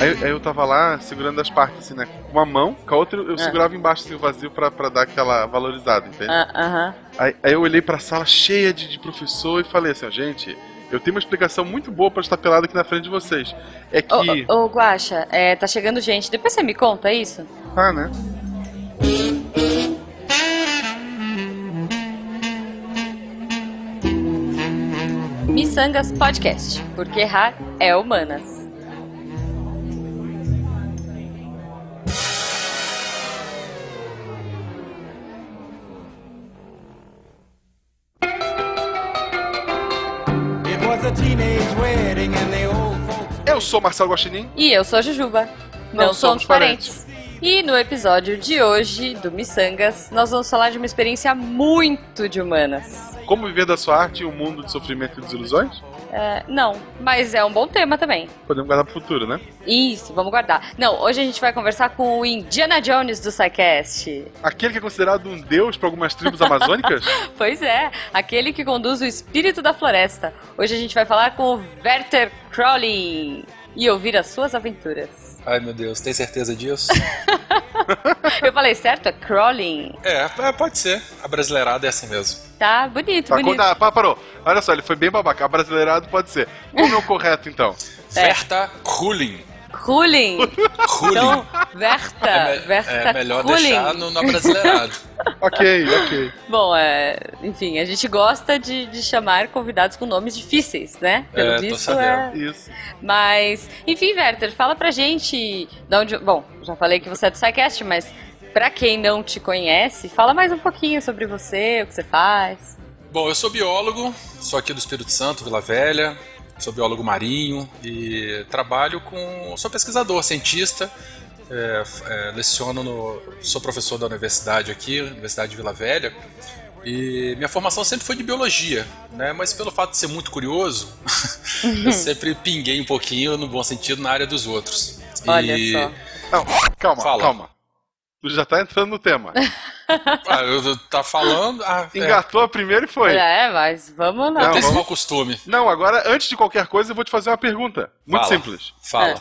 Aí, aí eu tava lá segurando as partes, assim, né? Com uma mão, com a outra eu Ah. segurava embaixo, assim, o vazio pra, pra dar aquela valorizada, entende? Ah, Aham. Aí, aí eu olhei pra sala cheia de, de professor e falei assim, ó, gente, eu tenho uma explicação muito boa pra estar pelado aqui na frente de vocês. É que. Ô, ô, ô, Guaxa, é, tá chegando gente. Depois você me conta é isso? Ah, né? Missangas Podcast, porque errar é humanas. Eu sou Marcelo Guaxinim. E eu sou a Jujuba. Não, Não somos somos parentes. E no episódio de hoje do Missangas, nós vamos falar de uma experiência muito de humanas. Como viver da sua arte em um mundo de sofrimento e desilusões? É, não, mas é um bom tema também. Podemos guardar pro futuro, né? Isso, vamos guardar. Não, hoje a gente vai conversar com o Indiana Jones do SciCast. Aquele que é considerado um deus para algumas tribos amazônicas? Pois é, aquele que conduz o espírito da floresta. Hoje a gente vai falar com o Werther Crowley e ouvir as suas aventuras. Ai meu Deus, tem certeza disso? Eu falei certo? É Crowley? é, é, pode ser. A brasileirada é assim mesmo. Tá bonito, Tá, bonito. conta- pá, parou. Olha só, ele foi bem babaca. Brasileirado pode ser. Como é o correto, então? É. Verta Kulin. Então, Werther. é, me- Werther é melhor deixar no, no brasileirado. ok, ok. Bom, é, enfim, a gente gosta de, de chamar convidados com nomes difíceis, né? Pelo É, visto, é, Isso. Mas, enfim, Werther, fala pra gente de onde. Bom, já falei que você é do SciCast, mas pra quem não te conhece, fala mais um pouquinho sobre você, o que você faz. Bom, eu sou biólogo, sou aqui do Espírito Santo, Vila Velha, sou biólogo marinho e trabalho com. sou pesquisador, cientista. é, é, leciono no. sou professor da universidade aqui, Universidade de Vila Velha. E minha formação sempre foi de biologia, né? Mas pelo fato de ser muito curioso, eu sempre pinguei um pouquinho, no bom sentido, na área dos outros. Olha E- só. Não, calma, Fala. calma. Tu já tá entrando no tema. Ah, eu, eu- tá falando. Ah, é, Engatou a primeira e foi. É, mas vamos Não, lá. tem esse mau costume. Não, agora, antes de qualquer coisa, eu vou te fazer uma pergunta. Muito Fala. simples. Fala. É.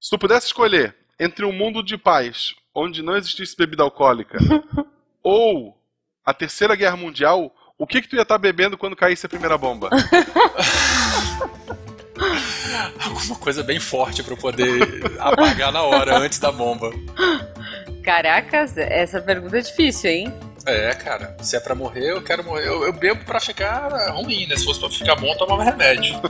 Se tu pudesse escolher entre um mundo de paz, onde não existisse bebida alcoólica, ou a Terceira Guerra Mundial, o que que tu ia estar bebendo quando caísse a primeira bomba? Alguma coisa bem forte pra eu poder apagar na hora, antes da bomba. Caracas, essa pergunta é difícil, hein? É, cara, se é pra morrer, eu quero morrer. Eu, eu bebo pra ficar ruim, né? Se fosse pra ficar bom, eu tomava remédio.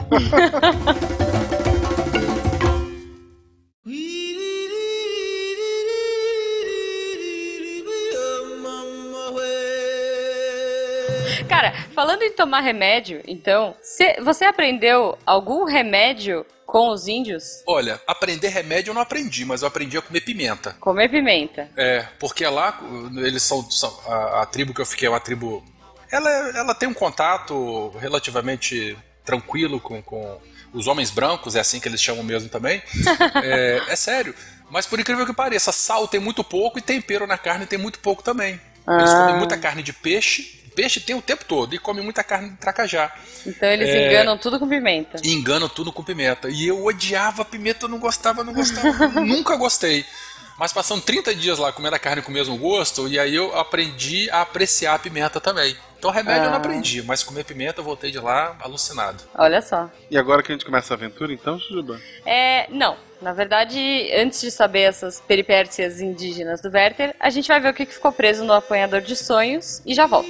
Cara, falando em tomar remédio, então, cê- você aprendeu algum remédio com os índios? Olha, aprender remédio eu não aprendi, mas eu aprendi a comer pimenta. Comer pimenta. É, porque lá, eles são. são- a, a tribo que eu fiquei é uma tribo. Ela, ela tem um contato relativamente tranquilo com, com os homens brancos, é assim que eles chamam mesmo também. é, é sério. Mas por incrível que pareça, sal tem muito pouco e tempero na carne tem muito pouco também. Eles Ah. comem muita carne de peixe. Peixe tem o tempo todo e comem muita carne de tracajá. Então eles É. enganam tudo com pimenta. Enganam tudo com pimenta. E eu odiava pimenta, eu não gostava, não gostava, nunca gostei. Mas passando 30 dias lá comendo a carne com o mesmo gosto, e aí eu aprendi a apreciar a pimenta também. Então remédio eu não Ah. aprendi, mas comer pimenta eu voltei de lá alucinado. Olha só. E agora que a gente começa a aventura, então, Jujuba? É, não. Na verdade, antes de saber essas peripécias indígenas do Werther, a gente vai ver o que que ficou preso no apanhador de sonhos e já volta.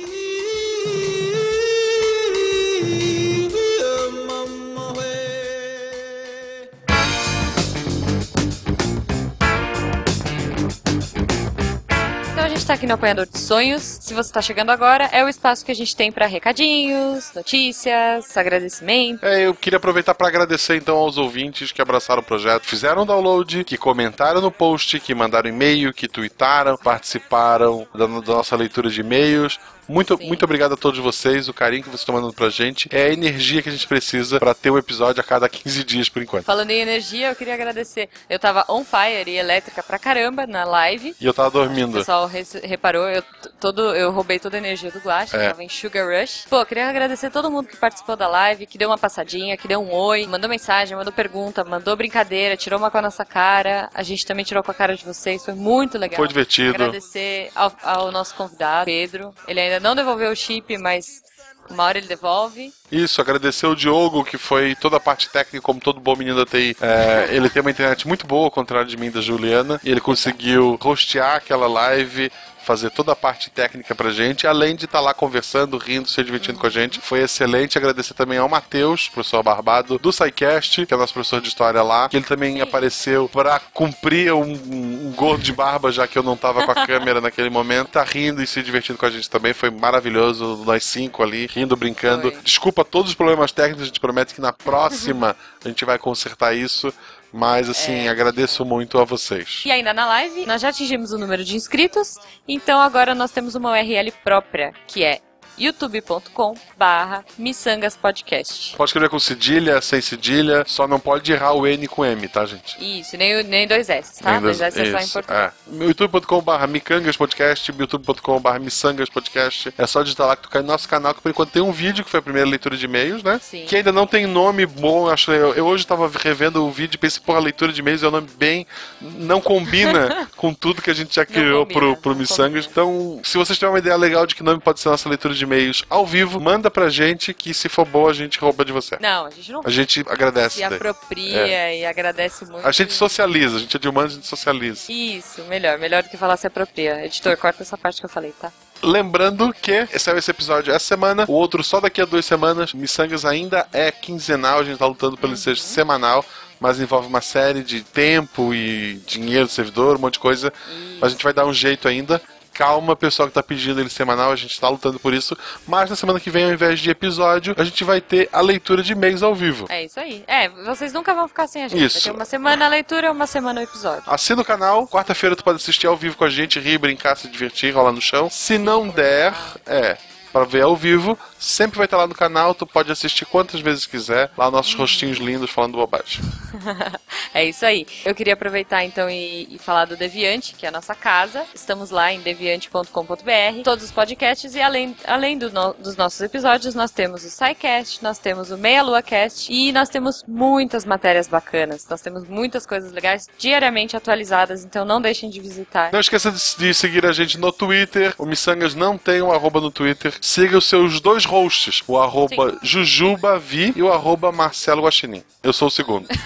Aqui no Apanhador de Sonhos. Se você tá chegando agora, é o espaço que a gente tem pra recadinhos, notícias, agradecimento. É, eu queria aproveitar para agradecer então aos ouvintes que abraçaram o projeto, fizeram download, que comentaram no post, que mandaram e-mail, que tweetaram, participaram da, da nossa leitura de e-mails. Muito, Sim. muito obrigado a todos vocês, o carinho que vocês estão mandando pra gente. É a energia que a gente precisa pra ter um episódio a cada 15 dias, por enquanto. Falando em energia, eu queria agradecer. Eu tava on fire e elétrica pra caramba na live. E eu tava O dormindo. pessoal res- reparou, eu, todo, eu roubei toda a energia do Guache, É. tava em Sugar Rush. Pô, eu queria agradecer todo mundo que participou da live, que deu uma passadinha, que deu um oi, mandou mensagem, mandou pergunta, mandou brincadeira, tirou uma com a nossa cara. A gente também tirou com a cara de vocês, foi muito legal. Foi divertido. Agradecer ao, ao nosso convidado, Pedro. Ele ainda não devolveu o chip, mas uma hora ele devolve. Isso, agradecer o Diogo, que foi toda a parte técnica, como todo bom menino da TI. É, ele tem uma internet muito boa, ao contrário de mim da Juliana, e ele conseguiu hostear aquela live, fazer toda a parte técnica pra gente, além de estar lá conversando, rindo, se divertindo com a gente. Foi excelente. Agradecer também ao Matheus, professor Barbado, do SciCast, que é nosso professor de história lá, que ele também apareceu pra cumprir um, um gordo de barba, já que eu não tava com a câmera naquele momento. Tá rindo e se divertindo com a gente também. Foi maravilhoso, nós cinco ali, rindo, brincando. Foi. Desculpa todos os problemas técnicos, a gente promete que na próxima a gente vai consertar isso. Mas assim, É, agradeço muito a vocês. E ainda na live, nós já atingimos o número de inscritos, então agora nós temos uma URL própria, que é youtube.com barra missangaspodcast. Pode escrever com cedilha, sem cedilha, só não pode errar o N com M, tá, gente? Isso, nem, nem dois S, tá? Ainda- Dois S é só em português. é. youtube.com.br micangas podcast, youtube.com.br missangas podcast. É só digitar lá que tu cai no nosso canal, que por enquanto tem um vídeo, que foi a primeira leitura de e-mails, né? Sim. Que ainda não tem nome bom, acho eu, eu hoje tava revendo o vídeo e pensei, porra, leitura de e-mails é um nome bem... não combina com tudo que a gente já criou combina, pro, pro Missangas. Então, se vocês tiverem uma ideia legal de que nome pode ser nossa leitura de e-mails ao vivo, manda pra gente, que se for boa, a gente rouba de você. Não, a gente não A gente agradece. se daí. apropria e agradece muito. A gente socializa, a gente é de humanos, a gente socializa. Isso, melhor, melhor do que falar se apropria. Editor, corta essa parte que eu falei, tá? Lembrando que saiu esse episódio essa semana, o outro só daqui a duas semanas. Missangas ainda é quinzenal, a gente tá lutando pelo seja semanal, mas envolve uma série de tempo e dinheiro do servidor, um monte de coisa. A gente vai dar um jeito ainda. Calma, pessoal que tá pedindo ele semanal, a gente tá lutando por isso. Mas na semana que vem, ao invés de episódio, a gente vai ter a leitura de e-mails ao vivo. É isso aí. É, vocês nunca vão ficar sem a gente. Isso. Vai ter uma semana a leitura, uma semana o episódio. Assina o canal, quarta-feira tu pode assistir ao vivo com a gente, rir, brincar, se divertir, rolar no chão. Se não der, é, para ver ao vivo, sempre vai estar lá no canal, tu pode assistir quantas vezes quiser, lá nossos rostinhos lindos falando bobagem. É isso aí. Eu queria aproveitar então e, e falar do Deviante, que é a nossa casa. Estamos lá em deviante.com.br, todos os podcasts e além, além do no- dos nossos episódios, nós temos o SciCast, nós temos o Meia Lua Cast e nós temos muitas matérias bacanas. Nós temos muitas coisas legais diariamente atualizadas, então não deixem de visitar. Não esqueça de, de seguir a gente no Twitter, o Missangas não tem um arroba no Twitter. Siga os seus dois hosts, o arroba Jujubavi e o arroba Marcelo Guaxinim. Eu sou o segundo.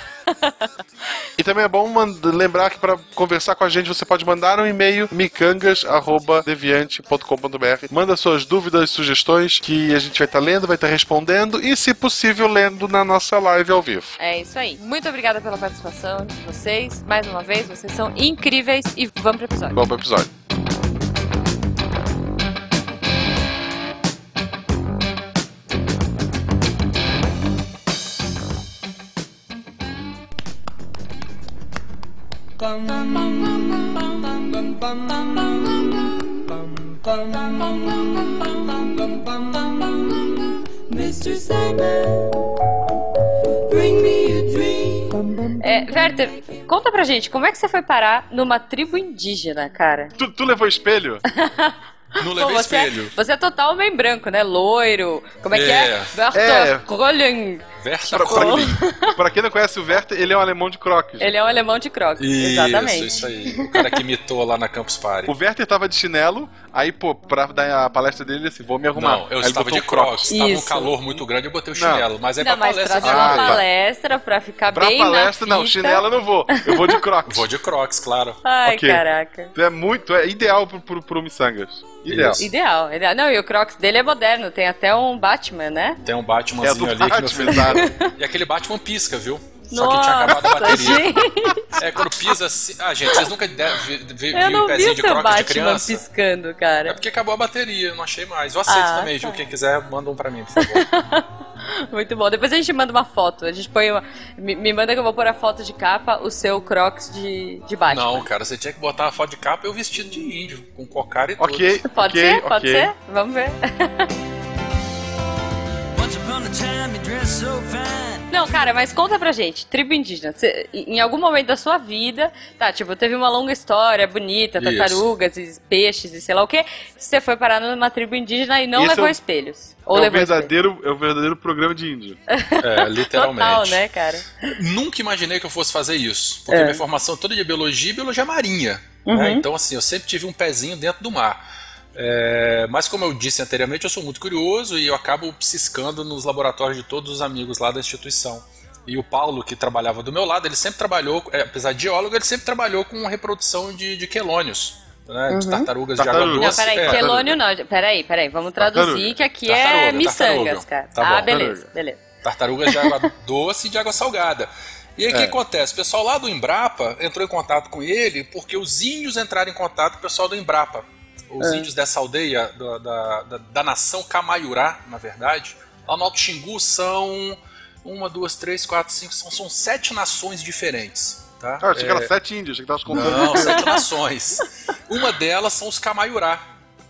E também é bom lembrar que para conversar com a gente você pode mandar um e-mail micangas@deviante.com.br. Manda suas dúvidas, sugestões que a gente vai estar lendo, vai estar respondendo e, se possível, lendo na nossa live ao vivo. É isso aí. Muito obrigada pela participação de vocês. Mais uma vez, vocês são incríveis e vamos pro episódio. Vamos pro episódio. Mr. Sandman, bring me a dream. É, Werther, conta pra gente, como é que você foi parar numa tribo indígena, cara? Tu, tu levou espelho? Não Pô, levei você, é, espelho. você é total homem branco, né? Loiro. Como é, que é? É. Werther É. Krolling. Pra, Crowley. pra, pra quem não conhece o Werther, ele é um alemão de croques. Ele é um alemão de crocs. Isso, Exatamente. isso aí. O cara que imitou lá na Campus Party. O Werther tava de chinelo, aí, pô, pra dar a palestra dele, ele assim, vou me arrumar. Não, eu Aí estava de crocs. crocs. Tava um calor muito grande, eu botei o Não. chinelo. Mas aí Não, pra mas palestra pra Ah, tá. palestra, pra ficar Pra bem palestra, na não, fita. chinelo eu não vou. Eu vou de crocs. Vou de crocs, claro. Ai, Ok. caraca. Tu é muito, é ideal pro, pro, pro Missangas. Ideal. Ideal, ideal. Não, e o crocs dele é moderno. Tem até um Batman, né? Tem um É do Batmanzinho ali que meu Batman, filho. exato. E aquele Batman pisca, viu? Só que tinha acabado a Nossa, bateria. gente. É, quando pisa assim. Ah, gente, vocês nunca vi- vi- viram um vi pezinho o de seu crocs de Batman criança? piscando, É cara. porque acabou a bateria, não achei mais. Eu aceito Ah, também, tá. viu? Quem quiser, manda um pra mim, por favor. Muito bom. Depois a gente manda uma foto. A gente põe uma. Me, me manda que eu vou pôr a foto de capa, o seu Crocs de, de Batman. Não, cara, você tinha que botar uma foto de capa e eu vestido de índio, com cocar e tudo. Ok, Pode ok, ser? Pode ok. ser? Vamos ver. Once upon a time you dressed so fine. Não, cara, mas conta pra gente. Tribo indígena, você- em algum momento da sua vida, tá, tipo, teve uma longa história bonita, Isso. tartarugas e peixes e sei lá o quê. Você foi parar numa tribo indígena e não Isso levou é o- espelhos. Ou É o, levou espelhos. verdadeiro, é o verdadeiro programa de índio. É, literalmente. Total, né, cara? Nunca imaginei que eu fosse fazer isso, porque É. minha formação toda de biologia e biologia marinha. Uhum. né? Então, assim, eu sempre tive um pezinho dentro do mar. É, mas, como eu disse anteriormente, eu sou muito curioso e eu acabo ciscando nos laboratórios de todos os amigos lá da instituição. E o Paulo, que trabalhava do meu lado, ele sempre trabalhou, é, apesar de geólogo, ele sempre trabalhou com a reprodução de, de quelônios, né, de tartarugas de água Tartaruga. Uhum. Não, doce. peraí, é, quelônio não. Peraí, peraí, vamos traduzir Tartaruga. que aqui Tartaruga, é miçangas, tartaruga. cara. Tá ah, bom. beleza, Tartaruga. beleza. tartarugas de água doce e de água salgada. E aí o que É. acontece? O pessoal lá do Embrapa entrou em contato com ele porque os índios entraram em contato com o pessoal do Embrapa. Os índios dessa aldeia, da, da, da- da nação Camaiurá, na verdade, lá no Alto Xingu são uma, duas, três, quatro, cinco, são, são sete nações diferentes. Tá? Ah, achei que É, era sete índios, achei que tava contando. não, sete nações. Uma delas são os Camaiurá.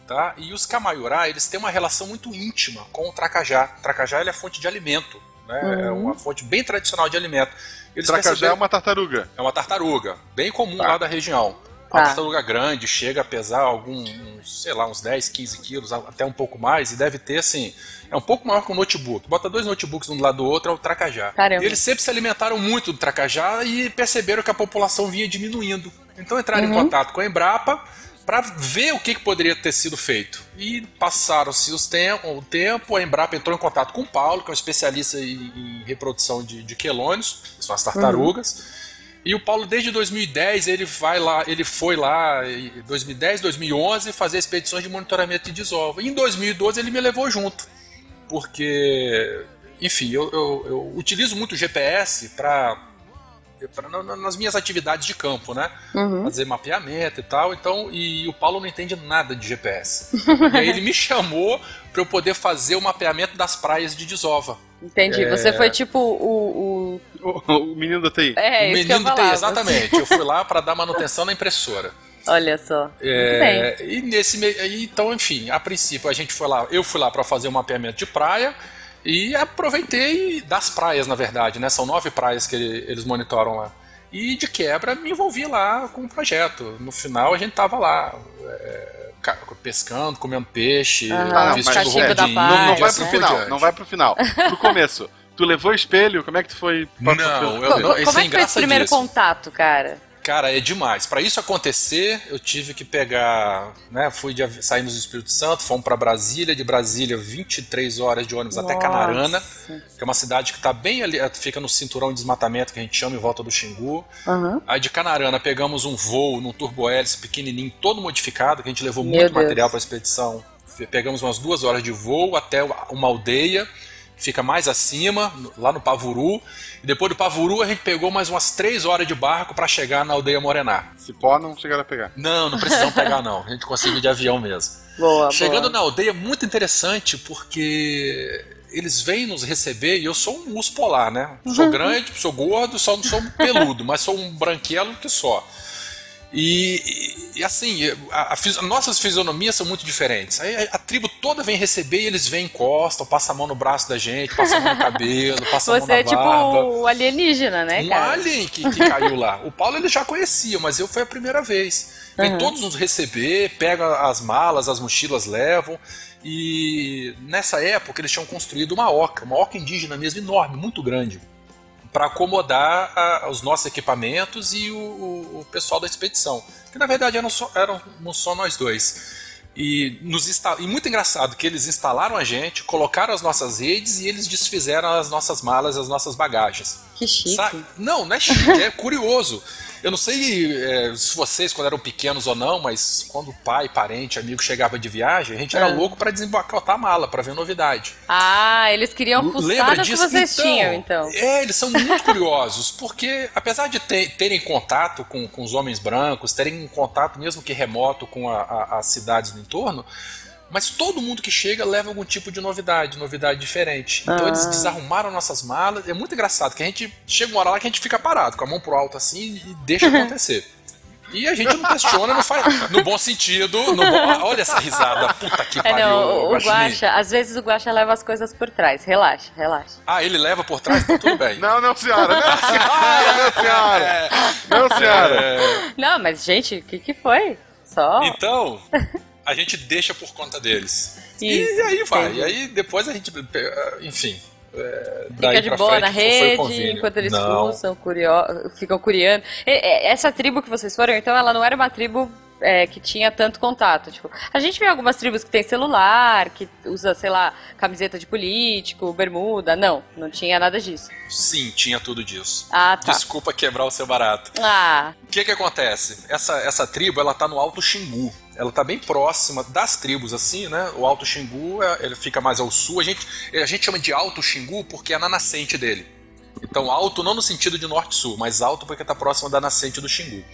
Tá? E os Camaiurá, eles têm uma relação muito íntima com o Tracajá. O Tracajá ele é fonte de alimento. Né? É uma fonte bem tradicional de alimento. Eles Tracajá é perceberam- uma tartaruga. é uma tartaruga, bem comum Tá. lá da região. Tá. Uma tartaruga grande, chega a pesar alguns, uns, sei lá, uns 10, 15 quilos, até um pouco mais, e deve ter, assim, é um pouco maior que um notebook. Bota dois notebooks um do lado do outro, é o tracajá. Caramba. Eles sempre se alimentaram muito do tracajá e perceberam que a população vinha diminuindo. Então entraram em contato com a Embrapa para ver o que, que poderia ter sido feito. E passaram-se os tem o tempo, a Embrapa entrou em contato com o Paulo, que é um especialista em, em reprodução de, de quelônios, que são as tartarugas. E o Paulo, desde 2010, ele vai lá, ele foi lá, em 2010, 2011, fazer expedições de monitoramento de desova. E em 2012 ele me levou junto. Porque, enfim, eu, eu- eu utilizo muito o GPS para nas minhas atividades de campo, né? Fazer mapeamento e tal. Então, e o Paulo não entende nada de GPS. e aí ele me chamou para eu poder fazer o mapeamento das praias de desova. Entendi. É. Você foi tipo o. o... O, o menino da TI. É, o isso que eu menino tem, falava. exatamente. Eu fui lá para dar manutenção na impressora. Olha só. Muito bem. É, e nesse meio, então, enfim, a princípio a gente foi lá, eu fui lá para fazer o mapeamento de praia e aproveitei das praias, na verdade, né? São nove praias que ele- eles monitoram lá. E de quebra me envolvi lá com o projeto. No final a gente tava lá é, ca- pescando, comendo peixe, Aham, vestindo da de paz, Não, não vai assim pro por final, não vai pro final. Pro começo. Tu levou espelho? Como é que tu foi? Não, eu- Co- isso Como é é que foi esse primeiro engraçadíssimo. contato, cara? Cara, é demais. Para isso acontecer, eu tive que pegar, né, fui de, saímos do Espírito Santo, fomos para Brasília, de Brasília 23 horas de ônibus até Nossa. Canarana, que é uma cidade que tá bem ali, fica no cinturão de desmatamento que a gente chama em volta do Xingu. Aham. Aí de Canarana pegamos um voo num turbohélice pequenininho, todo modificado, que a gente levou Meu muito Deus. material para a expedição. Pegamos umas duas horas de voo até uma aldeia, fica mais acima, lá no Pavuru. E depois do Pavuru a gente pegou mais umas três horas de barco para chegar na aldeia Morená. Cipó não chegaram a pegar. Não, não precisamos pegar não, a gente conseguiu de avião mesmo. Boa, Chegando boa. na aldeia, muito interessante, porque eles vêm nos receber e eu sou um urso polar, né? Sou grande, sou gordo, só não sou um peludo, mas sou um branquelo que só. E, e- assim, a- a nossas fisionomias são muito diferentes. Aí a, a tribo toda vem receber e eles vêm, encostam, passam a mão no braço da gente, passam a mão no cabelo, passam a mão Você na é tipo barba. o alienígena, né, Um cara? alien que, que caiu lá. O Paulo ele já conhecia, mas eu foi a primeira vez. Vem todos nos receber, pegam as malas, as mochilas, levam. E nessa época eles tinham construído uma oca, uma oca indígena mesmo, enorme, muito grande, para acomodar a- os nossos equipamentos e o, o- o pessoal da expedição. Que na verdade eram só, eram só nós dois. E, nos e muito engraçado que eles instalaram a gente, colocaram as nossas redes e eles desfizeram as nossas malas, as nossas bagagens. Que chique. Sa- Não, não é chique, é curioso. Eu não sei é, se vocês, quando eram pequenos ou não, mas quando pai, parente, amigo chegava de viagem, a gente era É. louco para desembocar a mala, para ver novidade. Ah, eles queriam fuçar que vocês então, tinham, então. É, eles são muito curiosos, porque apesar de ter- terem contato com, com os homens brancos, terem contato mesmo que remoto com a- a- as cidades do entorno, Mas todo mundo que chega leva algum tipo de novidade, novidade diferente. Então Ah. eles desarrumaram nossas malas. É muito engraçado que a gente chega uma hora lá que a gente fica parado, com a mão pro alto assim e deixa acontecer. E a gente não questiona, não faz. No bom sentido. No bom- olha essa risada. Puta que É, pariu. não, o. Guaxa, às vezes o Guaxa leva as coisas por trás. Relaxa, relaxa. Ah, ele leva por trás? Tá tudo bem. Não, não, senhora. Não, senhora, não, senhora. Não, senhora. É, Não, mas gente, o que, que foi? Só. Então, a gente deixa por conta deles. Isso, e aí vai. entendi. E aí depois a gente. Enfim. é, Fica de boa frente na foi o rede, enquanto eles Não. fuçam, curio... ficam curiando. Essa tribo que vocês foram, então, ela não era uma tribo é, que tinha tanto contato. Tipo, a gente vê algumas tribos que tem celular, que usa, sei lá, camiseta de político, bermuda. Não, não tinha nada disso. Sim, tinha tudo disso. Ah, tá. Desculpa quebrar o seu barato. Ah, O que que acontece? Essa, essa tribo, ela tá no Alto Xingu. Ela tá bem próxima das tribos, assim, né? O Alto Xingu, é- ele fica mais ao sul. A gente, a gente chama de Alto Xingu porque é na nascente dele. Então, alto não no sentido de norte-sul, mas alto porque tá próximo da nascente do Xingu.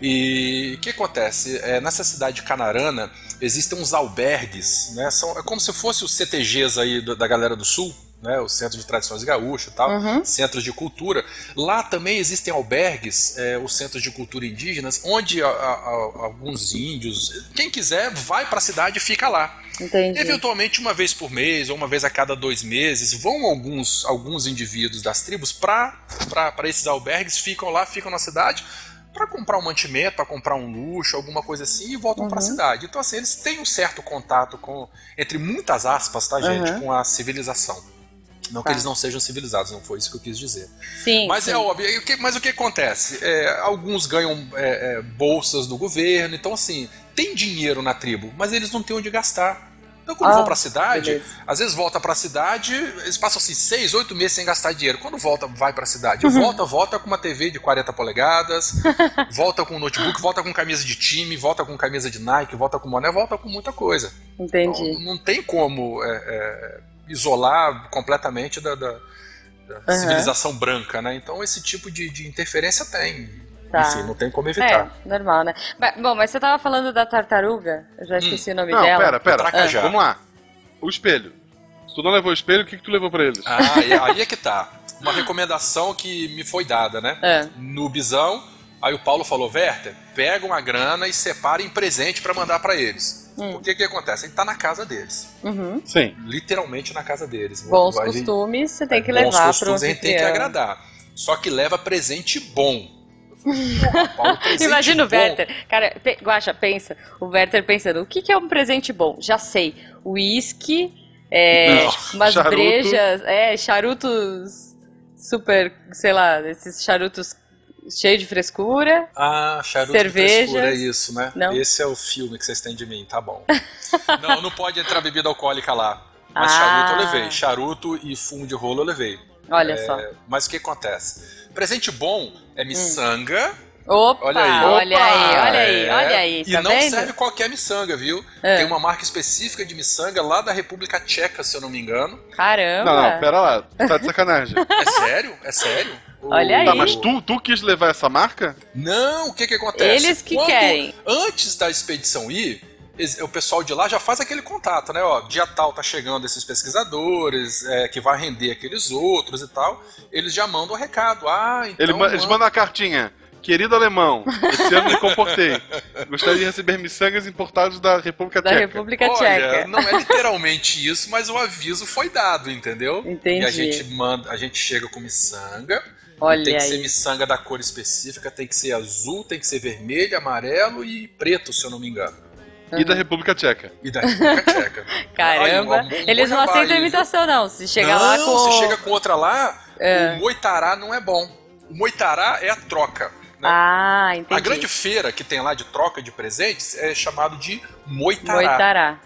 E o que acontece? É, nessa cidade de Canarana, existem uns albergues, né? São, é como se fosse os CTGs aí da galera do sul, né? O Centro de Tradições Gaúchas e tal, centros de cultura. Lá também existem albergues, é, os centros de cultura indígenas, onde a- a- a- alguns índios, quem quiser, vai para a cidade e fica lá. entendi. Eventualmente, uma vez por mês ou uma vez a cada dois meses, vão alguns, alguns indivíduos das tribos para esses albergues, ficam lá, ficam na cidade para comprar um mantimento, para comprar um luxo, alguma coisa assim, e voltam para a cidade. Então, assim, eles têm um certo contato com, entre muitas aspas, tá, gente, Uhum. com a civilização. Não Tá. que eles não sejam civilizados, não foi isso que eu quis dizer. Sim, Mas sim. é óbvio. mas o que acontece? É, alguns ganham é, é, bolsas do governo, então assim, tem dinheiro na tribo, mas eles não têm onde gastar. Então quando Ah, vão pra cidade, beleza. às vezes volta pra cidade, eles passam assim seis, oito meses sem gastar dinheiro. Quando volta, vai pra cidade. Uhum. Volta, volta com uma TV de 40 polegadas, volta com um notebook, volta com camisa de time, volta com camisa de Nike, volta com boné, volta com muita coisa. Entendi. Então, não tem como é, é, isolar completamente da, da- da Aham. civilização branca, né? Então esse tipo de, de interferência tem. Tá. Enfim, não tem como evitar. É, normal, né? Mas- bom, mas você tava falando da tartaruga? Eu já esqueci o nome Não, dela. pera, pera. Tracajá. Vamos lá. O espelho. Se tu não levou o espelho, o que, que tu levou pra eles? Ah, aí é que tá. Uma recomendação que me foi dada, né? É. No Bisão, aí o Paulo falou: Werther, pega uma grana e separa em presente pra mandar pra eles. Hum. Porque que acontece? A gente tá na casa deles. Uhum. Sim. Literalmente na casa deles. Bons gente- costumes você tem que bons levar pro costumes a gente tem que agradar. Só que leva presente bom. Eu falei, "Porra, Paulo, presente Imagina o bom." Werther. Cara, pe... Guaxa, pensa. O Werther pensando, o que, que é um presente bom? Já sei. Uísque, é, Não, umas charuto. brejas, é, charutos super, sei lá, esses charutos cheios de frescura. Ah, charuto Cervejas. de frescura, é isso, né? Não. Esse é o filme que vocês têm de mim, tá bom. não, não pode entrar bebida alcoólica lá. Mas Ah. charuto eu levei. Charuto e fumo de rolo eu levei. Olha É, só. Mas o que acontece? Presente bom é miçanga. Opa, Olha aí. olha Opa! aí, olha aí, é, olha aí. E Tá não vendo? serve qualquer miçanga, viu? É. Tem uma marca específica de miçanga lá da República Tcheca, se eu não me engano. Caramba. Não, não, pera lá. Tá de sacanagem. É sério? É sério? Olha aí. Tá, mas tu, tu quis levar essa marca? Não, o que que acontece? Eles que Quando- querem. Antes da expedição ir, o pessoal de lá já faz aquele contato, né? Ó, dia tal tá chegando esses pesquisadores, é, que vai render aqueles outros e tal. Eles já mandam o recado. Ah, então. Ele eles manda- mandam a cartinha. Querido alemão, esse ano me comportei. Gostaria de receber miçangas importados da República Da Tcheca. República Olha, Tcheca. não é literalmente isso, mas o aviso foi dado, entendeu? Entendi. E a gente manda, a gente chega com miçanga. Olha tem que ser aí. miçanga da cor específica, tem que ser azul, tem que ser vermelho, amarelo e preto, se eu não me engano. E da República Tcheca. E da República Tcheca. Caramba. Aí, um Eles não aceitam imitação, não. Se chegar lá com. se chega com outra lá, É. o moitará não é bom. O moitará é a troca. Né? Ah, entendi. a grande feira que tem lá de troca de presentes é chamado de moitará. Moitará.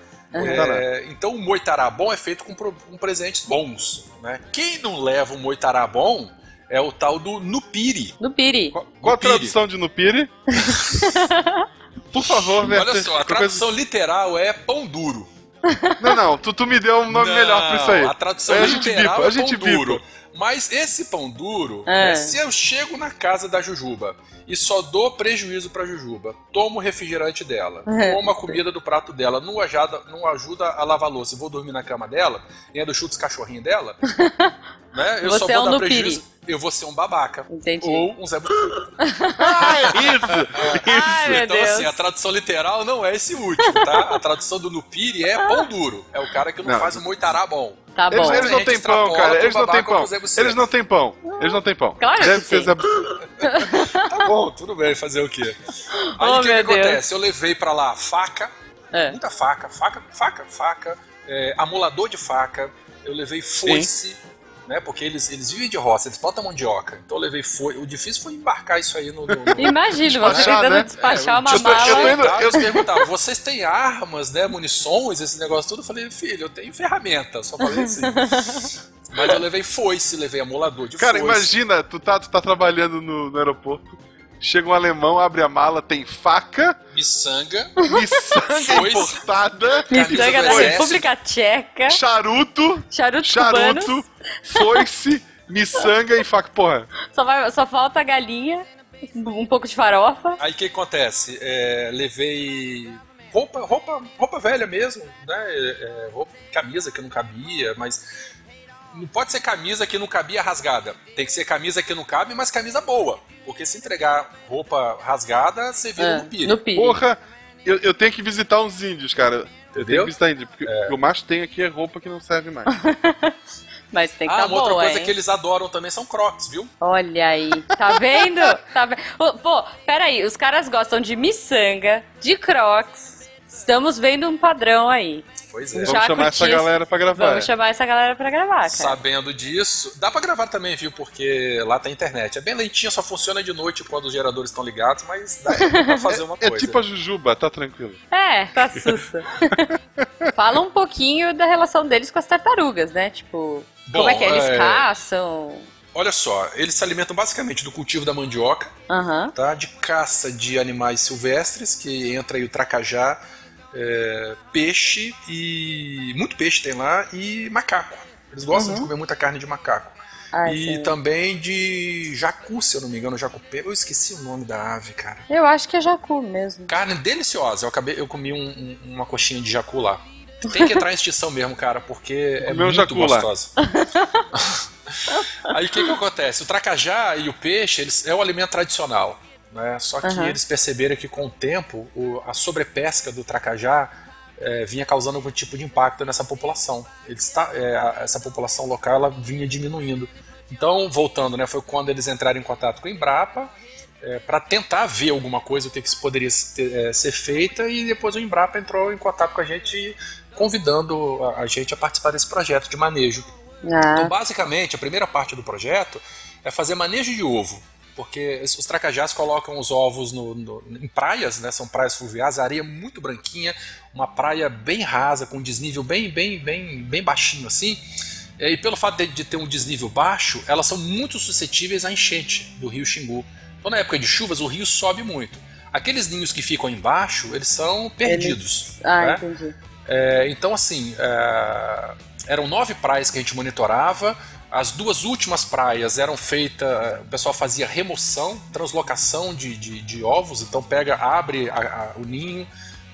É, então o moitará bom é feito com, com presentes bons. Né? Quem não leva um moitará bom é o tal do nupiri. No Piri. Qual, qual a Nupiri. tradução de Nupiri? Por favor, Werther. Olha só, a tradução literal é pão duro. Não, não, tu, tu me deu um nome Não, melhor pra isso aí. A tradução Aí a gente literal bipa, é a gente pão duro. Mas esse pão duro, É. né, se eu chego na casa da Jujuba e só dou prejuízo pra Jujuba, tomo o refrigerante dela, É. como a comida do prato dela, não ajuda, não ajuda a lavar a louça e vou dormir na cama dela, e ainda chuto os cachorrinhos dela, né? Eu só Você vou é um dar prejuízo. Eu vou ser um babaca. Entendi. Ou um Zé Ah, é isso! Ai, meu Então, Deus. assim, a tradução literal não é esse último, tá? A tradução do Nupiri é pão duro. É o cara que não, Não. faz o moitará bom. Tá Eles, bom. eles não gente têm pão, cara. Eles não têm pão. Eles não têm pão. Eles não têm pão. Claro que Deve ser tem. Zé- Tá bom, tudo bem, fazer o quê? Aí Oh, o que, que Deus. acontece? Eu levei pra lá faca, É. muita faca, faca, faca, faca, é, amolador de faca, eu levei foice, né? Porque eles, eles vivem de roça, eles plantam mandioca. Então eu levei foice. O difícil foi embarcar isso aí no. no, no... Imagina, você Despachar, tentando né? despachar É, uma eu tô- eu mala. indo- Eu perguntava, vocês têm armas, né? Munições, esse negócio tudo? Eu falei, filho, eu tenho ferramenta. Só falei assim. Mas eu levei foice, levei amolador de Cara, foice. imagina, tu tá, tu tá trabalhando no, no aeroporto, chega um alemão, abre a mala, tem faca, Miçanga, miçanga Foice. importada, Miçanga da. República Tcheca. charuto, charuto, cubanos. foice, miçanga e faca. Porra, Só, vai- só falta a galinha, um pouco de farofa. Aí o que acontece? É, levei roupa, roupa, roupa velha mesmo, né? É, roupa- camisa que não cabia, mas não pode ser camisa que não cabia rasgada. Tem que ser camisa que não cabe, mas camisa boa. Porque se entregar roupa rasgada, você vira É, no pire. no pire. porra, eu, eu tenho que visitar uns índios, cara. Eu tenho que Entendeu? visitar índios, porque o que eu mais tenho aqui é roupa que não serve mais. Mas tem que Ah, tá uma outra boa, coisa hein? que eles adoram também são crocs, viu? Olha aí, tá vendo? Tá vendo? Pô, peraí, os caras gostam de miçanga, de crocs. Estamos vendo um padrão aí. Pois é. Um Vamos Já chamar essa galera pra gravar. Vamos chamar essa galera pra gravar, cara. Sabendo disso, dá pra gravar também, viu? Porque lá tem internet. É bem lentinho, só funciona de noite quando os geradores estão ligados, mas dá pra fazer uma É coisa. tipo a Jujuba, tá tranquilo. É, tá sussa. Fala um pouquinho da relação deles com as tartarugas, né? Tipo, Bom, como é que é? eles é- caçam? Olha só, eles se alimentam basicamente do cultivo da mandioca, Aham. tá? De caça de animais silvestres, que entra aí o tracajá, é, peixe e. muito peixe tem lá, e macaco. Eles gostam de comer muita carne de macaco. Ai, e Uhum. sim. também de jacu, se eu não me engano, jacupé. Eu esqueci o nome da ave, cara. Eu acho que é jacu mesmo. Carne deliciosa. Eu acabei, eu comi um- um- uma coxinha de jacu lá. Tem que entrar em extinção mesmo, cara, porque é Comeu um muito jacu gostosa. Aí o que que acontece? O tracajá e o peixe, eles é o alimento tradicional, né? Só que Aham. eles perceberam que com o tempo o- a sobrepesca do tracajá é, vinha causando algum tipo de impacto nessa população. Eles tá, é, a- essa população local ela vinha diminuindo. Então, voltando, né, foi quando eles entraram em contato com o Embrapa para tentar ver alguma coisa, o que, que poderia ter- é, ser feita, e depois o Embrapa entrou em contato com a gente, convidando a, a gente a participar desse projeto de manejo. Então, Ah, basicamente, a primeira parte do projeto é fazer manejo de ovo. Porque os tracajás colocam os ovos no- no- em praias, né? São praias fluviais, a areia é muito branquinha, uma praia bem rasa, com um desnível bem, bem, bem, bem baixinho assim. E pelo fato de, de ter um desnível baixo, elas são muito suscetíveis à enchente do rio Xingu. Então, na época de chuvas, o rio sobe muito. Aqueles ninhos que ficam embaixo, eles são perdidos. ah né? entendi. É, então, assim, é, eram nove praias que a gente monitorava. As duas últimas praias eram feitas, o pessoal fazia remoção, translocação de, de, de ovos. Então, pega, abre a- a- o ninho,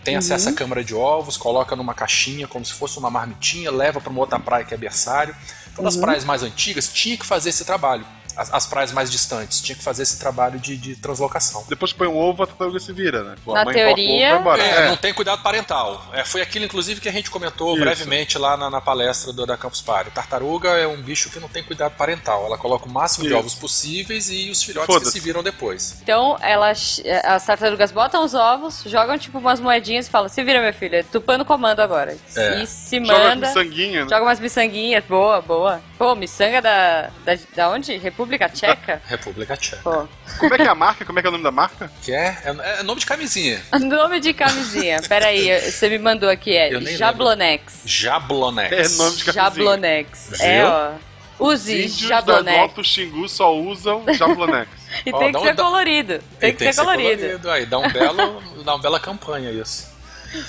tem acesso à câmara de ovos, coloca numa caixinha como se fosse uma marmitinha, leva para uma outra praia que é berçário. Então, nas praias mais antigas, tinha que fazer esse trabalho. As, as praias mais distantes, tinha que fazer esse trabalho de, de translocação. Depois põe um ovo, a tartaruga se vira, né? Pô, a Na mãe coloca o ovo, teoria- vai embora. É, É, não tem cuidado parental. É, foi aquilo, inclusive, que a gente comentou Isso. brevemente lá na, na palestra do, da Campus Party. Tartaruga é um bicho que não tem cuidado parental. Ela coloca o máximo de Isso. ovos possíveis e os filhotes que se viram depois. Então, elas, as tartarugas botam os ovos, jogam tipo umas moedinhas e falam: Se vira, minha filha, tupando comando agora. É. E se joga manda. com sanguinho, né? Joga umas miçanguinhas, boa, boa. Pô, miçanga da, da. Da onde? República Tcheca? República Tcheca. Pô. Como é que é a marca? Como é que é o nome da marca? Que é, é, é nome de camisinha. Nome de camisinha. Peraí, você me mandou aqui, é Eu nem Jablonex. Jablonex. É nome de camisinha. Jablonex. Viu? É, ó. Os Use índios Jablonex. Alto Xingu só usam Jablonex. E Ó, tem que um- ser colorido. Tem E que ser colorido. Aí dá um belo, dá uma bela campanha isso.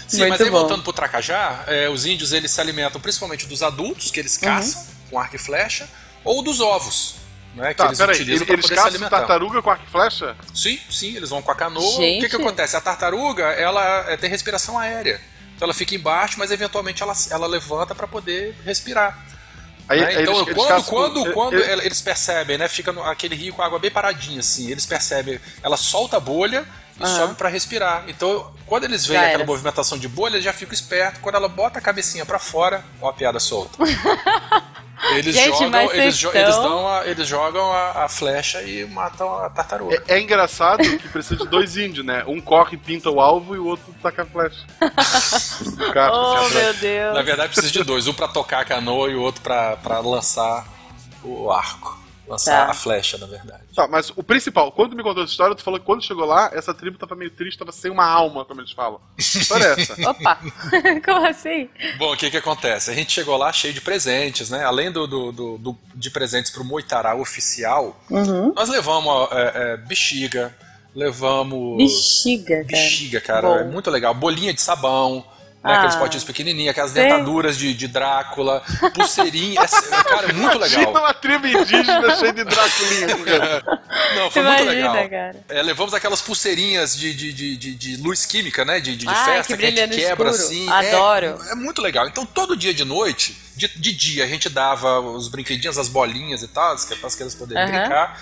Sim, Muito mas aí bom. voltando pro Tracajá, é, os índios eles se alimentam principalmente dos adultos que eles Uhum. caçam com arco e flecha, ou dos ovos, né? Que Tá, eles peraí, utilizam eles, eles se caçam tartaruga com arco e flecha? Sim, sim, eles vão com a canoa. O Gente. que, que acontece? A tartaruga, ela é, tem respiração aérea. Então ela fica embaixo, mas eventualmente ela, ela levanta para poder respirar. Aí, né? aí Então, eles- eles quando, caçam- quando, quando eles percebem, né? Fica no- aquele rio com a água bem paradinha, assim. Eles percebem, ela solta a bolha e Aham. sobe para respirar. Então, quando eles veem Já aquela era. movimentação de bolha, eles já ficam espertos. Quando ela bota a cabecinha para fora, ó a piada solta. Eles Gente, jogam, eles, jo- estão- eles, dão a- eles jogam a, a flecha e matam a tartaruga. É, é engraçado que precisa de dois índios, né? Um corre e pinta o alvo e o outro taca a flecha. Cara, Oh, meu. Deus. Na verdade, precisa de dois. Um pra tocar a canoa e o outro pra, pra lançar o arco. Lançar Tá. a flecha, na verdade. Tá, mas o principal, quando tu me contou essa história, tu falou que quando chegou lá, essa tribo tava meio triste, tava sem uma alma, como eles falam. Que história é essa? Opa! Como assim? Bom, o que que acontece? A gente chegou lá cheio de presentes, né? Além do, do- do- do- de presentes pro Moitará oficial, Uhum. nós levamos é, é, bexiga, levamos... Bexiga, cara. Bexiga, cara, Bom. é muito legal. Bolinha de sabão, né? Ah. Aqueles potinhos pequenininhos, aquelas Sei. dentaduras de, de Drácula, pulseirinha. é, cara, é muito Imagina legal. uma tribo indígena cheia de Draculinha. cara. Não, foi muito Imagina, legal. cara. É, levamos aquelas pulseirinhas de, de, de, de- de luz química, né? De, de, Ai, festa que que, a gente quebra escuro. assim. Adoro. É, é muito legal. Então, todo dia de noite, de, de dia, a gente dava os brinquedinhos, as bolinhas e tal, que é para as crianças poderem Aham. brincar.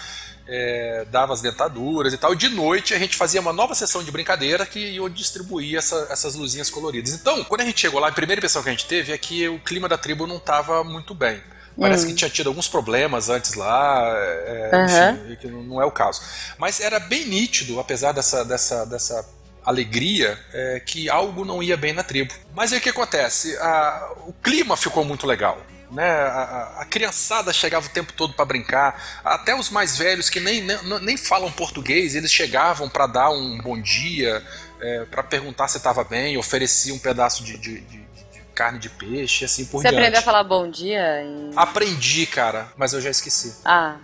É, dava as dentaduras e tal. E de noite a gente fazia uma nova sessão de brincadeira que eu distribuía essa- essas luzinhas coloridas. Então, quando a gente chegou lá, a primeira impressão que a gente teve é que o clima da tribo não estava muito bem. Parece que tinha tido alguns problemas antes lá, é, Aham. enfim, que não não é o caso. Mas era bem nítido, apesar dessa, dessa, dessa alegria, é, que algo não ia bem na tribo. Mas aí o que acontece? A- o clima ficou muito legal. Né? A, a- a criançada chegava o tempo todo para brincar, até os mais velhos que nem, nem, nem falam português, eles chegavam para dar um bom dia, para perguntar se estava bem, ofereciam um pedaço de, de- de- de carne de peixe, e assim por Você diante. aprendeu a falar bom dia? em- Aprendi, cara, mas eu já esqueci. Ah.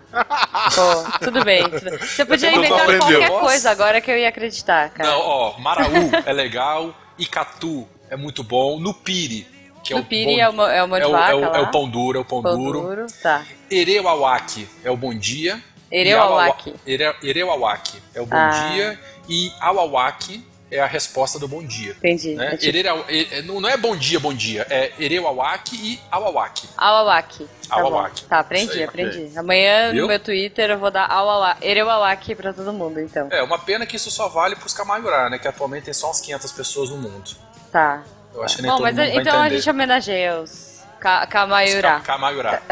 Pô, tudo bem. Você podia inventar qualquer Nossa. coisa agora que eu ia acreditar, cara. Não, ó, Maraú é legal, Icatu é muito bom, Nupiri, que é o bom- é o mo- é de é o, vaca é o- é o pão duro, é o pão, Pão duro. duro. Tá. Ereuawaki é o bom dia. Ereuawaki. E Awawa- Ere- Ereuawaki é o bom Ah. dia e Awawaki é a resposta do bom dia. Entendi. Né? É tipo e- e- não é bom dia, bom dia, é Ereuawaki e Awawaki. Awawaki. Tá, Awawaki. tá aprendi, aprendi. Amanhã Viu? no meu Twitter eu vou dar Awawa, Ereuawaki pra todo mundo, então. É, uma pena que isso só vale pros Camaiurá, né? Que atualmente tem só umas 500 pessoas no mundo. Tá. Eu acho que nem Bom, todo mas mundo a- vai então a gente homenageia os Ka- Camaiurá.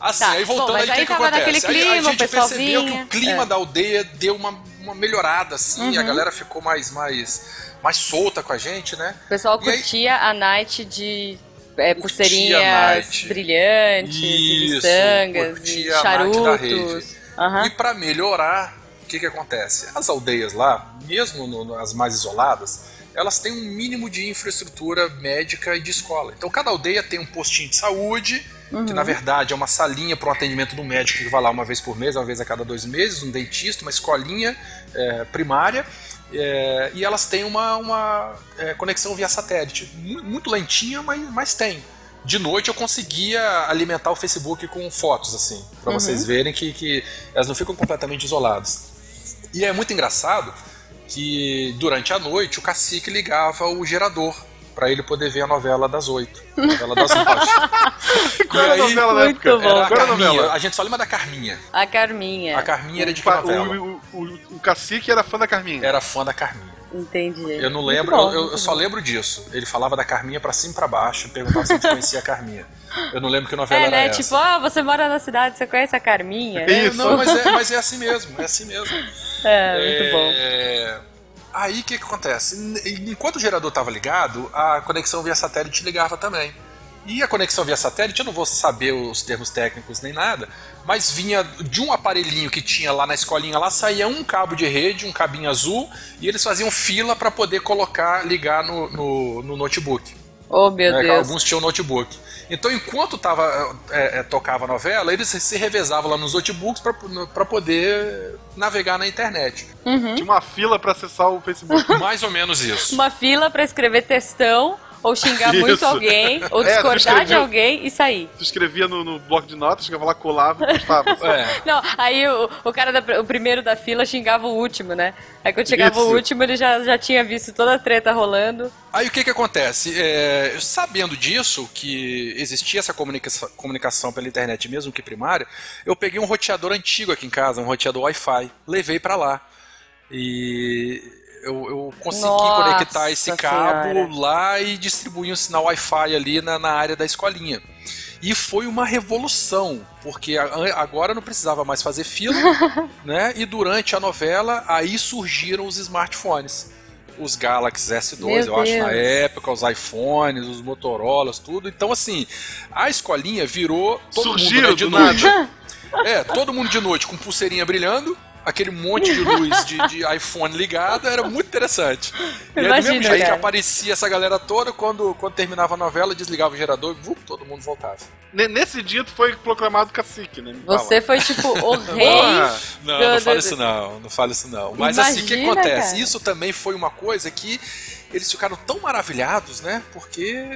Assim, Tá, aí voltando bom, aí, o aí que, que acontece? naquele Aí clima, a gente percebeu vinha. que o clima É. da aldeia deu uma, uma melhorada, assim, a Uhum. galera ficou mais, mais, mais solta com a gente, né? O pessoal E aí- curtia a night de é, a pulseirinhas brilhantes, Isso, miçangas, curtia a night da rave. charutos. Aham. E para melhorar, o que, que acontece? As aldeias lá, mesmo no- nas mais isoladas, elas têm um mínimo de infraestrutura médica e de escola. Então cada aldeia tem um postinho de saúde, que na verdade é uma salinha para o atendimento do médico que vai lá uma vez por mês, uma vez a cada dois meses, um dentista, uma escolinha é, primária. é, e elas têm uma, uma, é, conexão via satélite. Mu- Muito lentinha, mas, mas tem. De noite eu conseguia alimentar o Facebook com fotos, assim, para vocês verem que, que elas não ficam completamente isoladas. E é muito engraçado que durante a noite o cacique ligava o gerador para ele poder ver a novela das oito, a novela das nove. Qual era a novela da época? Era a Qual era a Carminha, novela? a gente só lembra da Carminha. A Carminha. A Carminha era de que novela? O, o, o, o cacique era fã da Carminha. Era fã da Carminha. Entendi. Eu não lembro, bom, eu- eu, só lembro disso. Ele falava da Carminha pra cima e pra baixo, perguntava se a gente conhecia a Carminha. Eu não lembro que novela É, era né? essa. Tipo, ah, você mora na cidade, você conhece a Carminha? né? Isso. Não, mas é, mas é assim mesmo, é assim mesmo. É, muito bom. É, Aí o que, que acontece? Enquanto o gerador estava ligado, a conexão via satélite ligava também. E a conexão via satélite, eu não vou saber os termos técnicos nem nada, mas vinha de um aparelhinho que tinha lá na escolinha, lá saía um cabo de rede, um cabinho azul, e eles faziam fila para poder colocar, ligar no, no, no notebook. Oh, meu né, que Deus. Alguns tinham notebook. Então, enquanto tava, é, é, tocava a novela, eles se revezavam lá nos notebooks para poder navegar na internet. Uhum. Tinha uma fila pra acessar o Facebook. Mais ou menos isso. Uma fila pra escrever textão ou xingar Isso. muito alguém, ou É, discordar de alguém e sair. Tu escrevia no, no bloco de notas, chegava lá, colava e postava. É. Não, aí o, o cara, da- o primeiro da fila xingava o último, né? Aí quando chegava Isso. o último, ele já, já tinha visto toda a treta rolando. Aí o que que acontece? É, sabendo disso, que existia essa comunicação, comunicação pela internet mesmo que primária, eu peguei um roteador antigo aqui em casa, um roteador Wi-Fi, levei pra lá. E eu, eu consegui Nossa conectar esse cabo Senhora. lá e distribuir um sinal Wi-Fi ali na, na área da escolinha. E foi uma revolução, porque agora não precisava mais fazer fila, né? E durante a novela, aí surgiram os smartphones. Os Galaxy S2, Meu eu acho, na Deus. época, os iPhones, os Motorolas, tudo. Então, assim, a escolinha virou todo Surgiram mundo né, de do noite. nada. É, todo mundo de noite com pulseirinha brilhando, aquele monte de luz de, de iPhone ligado, era muito interessante. E aí, do Imagina, mesmo jeito que aparecia essa galera toda, quando, quando terminava a novela, desligava o gerador e vup, todo mundo voltava. Ne- Nesse dia tu foi proclamado cacique, né? Você foi tipo o rei. Não, não do- fala isso não, não fala isso não. Mas assim, o que Imagina, acontece? cara. Isso também foi uma coisa que eles ficaram tão maravilhados, né? Porque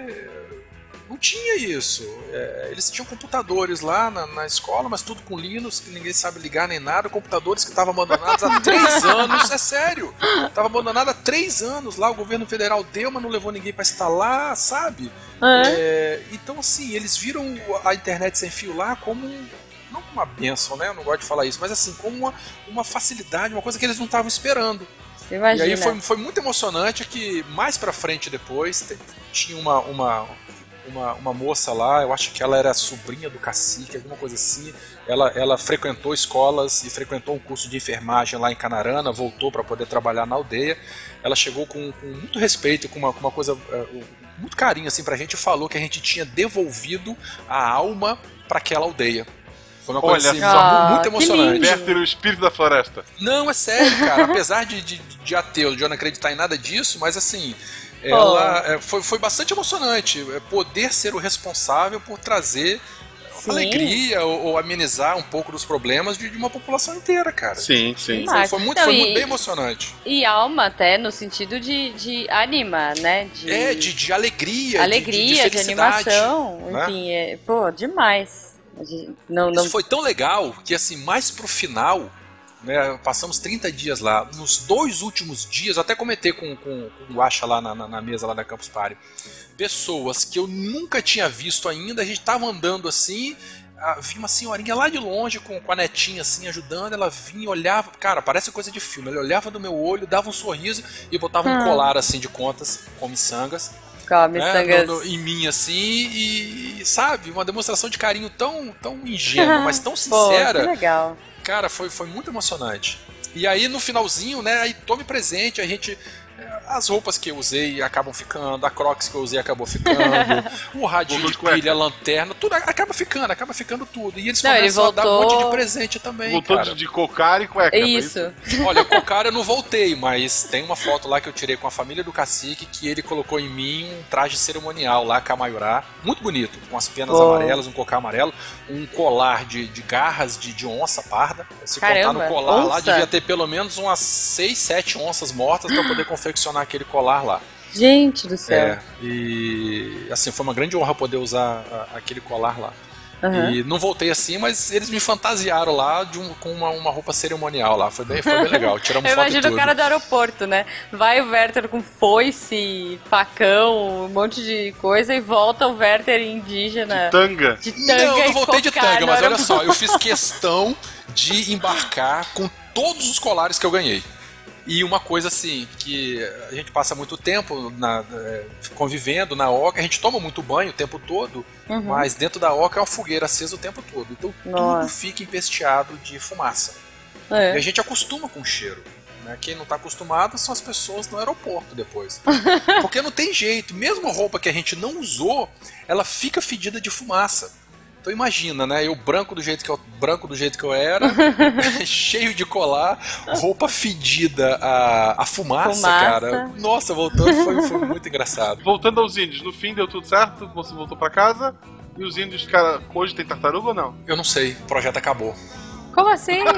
não tinha isso. É, eles tinham computadores lá na, na escola, mas tudo com Linux, que ninguém sabe ligar nem nada. Computadores que estavam abandonados há três anos, é sério. Estava abandonado há três anos lá. O governo federal deu, mas não levou ninguém para instalar, sabe? Hã? É, então, assim, eles viram a internet sem fio lá como. Não como uma benção, né? Eu não gosto de falar isso, mas assim, como uma, uma facilidade, uma coisa que eles não estavam esperando. Imagina. E aí foi, foi muito emocionante que mais pra frente depois tinha uma, uma, uma, uma moça lá, eu acho que ela era sobrinha do cacique, alguma coisa assim. Ela, ela frequentou escolas e frequentou um curso de enfermagem lá em Canarana, voltou para poder trabalhar na aldeia. Ela chegou com, com muito respeito, com uma, com uma coisa, eh, muito carinho assim pra gente, e falou que a gente tinha devolvido a alma para aquela aldeia. Foi uma coisa Olha assim, muito Ah, que emocionante. Werther, o espírito da floresta. Não, é sério, cara. Apesar de, de, de ateu, de eu não acreditar em nada disso, mas assim, ela é, foi, foi bastante emocionante é, poder ser o responsável por trazer Sim. alegria ou, ou amenizar um pouco dos problemas de, de uma população inteira, cara. Sim, sim. Foi, foi muito, Não, foi e- muito bem emocionante. E alma até, no sentido de, de anima, né? De É, de, de alegria, de- alegria, de, felicidade, animação. né? Enfim, é, pô, demais. Não, não... Isso foi tão legal que, assim, mais pro final, né, passamos 30 dias lá. Nos dois últimos dias, eu até comentei com, com, com o Guaxa lá na, na- mesa lá da Campus Party. Pessoas que eu nunca tinha visto ainda, a gente tava andando assim. ah, Vi uma senhorinha lá de longe com, com a netinha assim ajudando. Ela vinha, olhava, cara, parece coisa de filme. Ela olhava no meu olho, dava um sorriso e botava um Hum. colar assim de contas com miçangas né, sangas. no- no- em mim assim e, sabe uma demonstração de carinho tão tão ingênua mas tão Pô, que sincera legal. Cara foi, foi muito emocionante. E aí no finalzinho né aí tome presente a gente as roupas que eu usei acabam ficando, a Crocs que eu usei acabou ficando, o radinho Voltou de pilha, a lanterna, tudo acaba ficando, acaba ficando tudo. E eles Não, ele começam a dar um voltou- monte de presente também, Voltou cara. de, cocar e cueca. foi Isso. Olha, com o cara eu não voltei, mas tem uma foto lá que eu tirei com a família do cacique que ele colocou em mim um traje cerimonial lá, Camaiurá. Muito bonito, com as penas Oh. amarelas, um cocá amarelo, um colar de, de garras de, de onça parda. Se contar Caramba, no colar lá, onça? devia ter pelo menos umas 6, 7 onças mortas para poder confeccionar aquele colar lá. Gente do céu. É, e assim, foi uma grande honra poder usar a- aquele colar lá. Aham. E não voltei assim, mas eles me fantasiaram lá de um- com uma, uma roupa cerimonial lá. Foi bem, foi bem legal. Tiramos Eu foto imagino tudo. o cara do aeroporto, né? Vai o Werther com foice, facão, um monte de coisa e volta o Werther indígena. Tanga. De tanga Não, eu não voltei de tanga, mas olha só, eu fiz questão de embarcar com todos os colares que eu ganhei. E uma coisa assim, que a gente passa muito tempo na- eh, convivendo na oca, a gente toma muito banho o tempo todo, Uhum. mas dentro da oca é uma fogueira acesa o tempo todo. Então tudo Nossa. fica empesteado de fumaça. É. E a gente acostuma com o cheiro. Né? Quem não está acostumado são as pessoas no aeroporto depois. Porque não tem jeito. Mesmo a roupa que a gente não usou, ela fica fedida de fumaça. Então imagina, né? Eu branco do jeito que eu, branco do jeito que eu era, cheio de colar, roupa fedida a, a fumaça, Fumaça. cara. Nossa, voltando foi, foi muito engraçado. Voltando aos índios, no fim deu tudo certo, você voltou pra casa. E os índios, cara, hoje tem tartaruga ou não? Eu não sei, o projeto acabou. Como assim?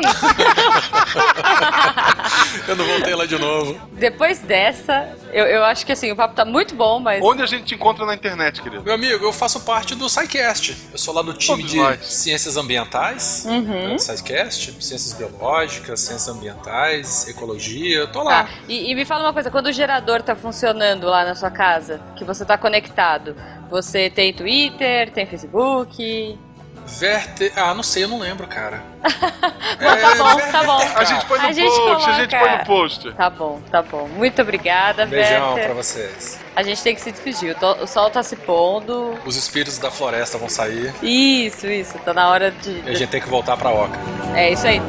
Eu não voltei lá de novo. Depois dessa, eu, eu acho que assim, o papo tá muito bom, mas. Onde a gente te encontra na internet, querido? Meu amigo, eu faço parte do SciCast. Eu sou lá do time Todos de nós. ciências ambientais, né, do SciCast, ciências biológicas, ciências ambientais, ecologia. Eu tô lá. Tá. E, e me fala uma coisa, quando o gerador tá funcionando lá na sua casa, que você tá conectado, você tem Twitter, tem Facebook? Verte... Ah, não sei, eu não lembro, cara. Bom, tá bom, tá bom. A gente põe no A gente post, a gente coloca. põe no post. Tá bom, tá bom. Muito obrigada, Beijão Werther. pra vocês. A gente tem que se despedir. O sol tá se pondo. Os espíritos da floresta vão sair Isso, isso. Tá na hora de. e a gente tem que voltar pra Oca. É isso aí.